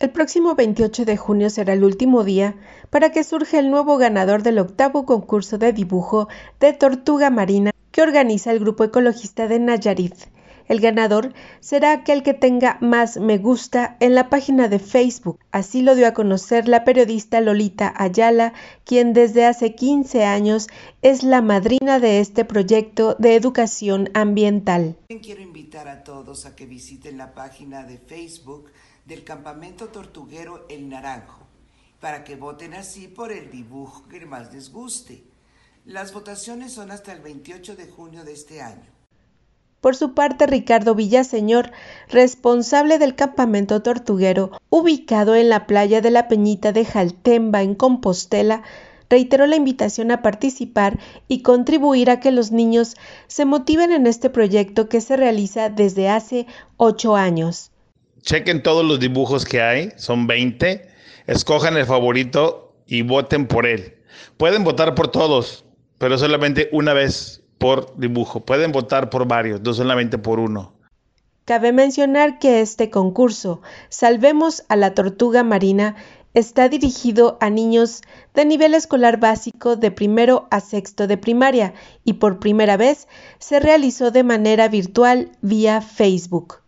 El próximo 28 de junio será el último día para que surja el nuevo ganador del octavo concurso de dibujo de tortuga marina que organiza el grupo ecologista de Nayarit. El ganador será aquel que tenga más me gusta en la página de Facebook. Así lo dio a conocer la periodista Lolita Ayala, quien desde hace 15 años es la madrina de este proyecto de educación ambiental. Quiero invitar a todos a que visiten la página de Facebook del campamento tortuguero El Naranjo, para que voten así por el dibujo que más les guste. Las votaciones son hasta el 28 de junio de este año. Por su parte, Ricardo Villaseñor, responsable del campamento tortuguero, ubicado en la playa de la Peñita de Jaltemba, en Compostela, reiteró la invitación a participar y contribuir a que los niños se motiven en este proyecto que se realiza desde hace ocho años. Chequen todos los dibujos que hay, son 20, escojan el favorito y voten por él. Pueden votar por todos, pero solamente una vez por dibujo. Pueden votar por varios, no solamente por uno. Cabe mencionar que este concurso, Salvemos a la Tortuga Marina, está dirigido a niños de nivel escolar básico de primero a sexto de primaria y por primera vez se realizó de manera virtual vía Facebook.